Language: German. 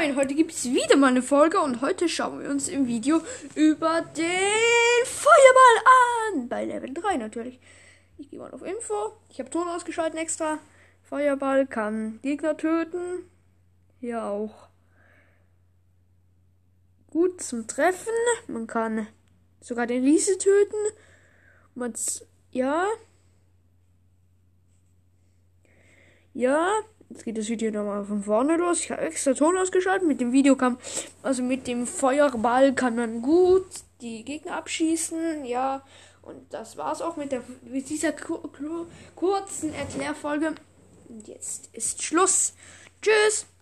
Moin, heute gibt es wieder mal eine Folge und heute schauen wir uns im Video über den Feuerball an. Bei Level 3 natürlich. Ich gehe mal auf Info. Ich habe Ton ausgeschaltet extra. Feuerball kann Gegner töten. Hier auch gut zum Treffen. Man kann sogar den Riese töten. Man, ja. Ja, Jetzt geht das Video nochmal von vorne los. Ich habe extra Ton ausgeschaltet. Mit dem Video kam, also mit dem Feuerball kann man gut die Gegner abschießen. Ja, und das war's auch mit, der, mit dieser kurzen Erklärfolge. Und jetzt ist Schluss. Tschüss.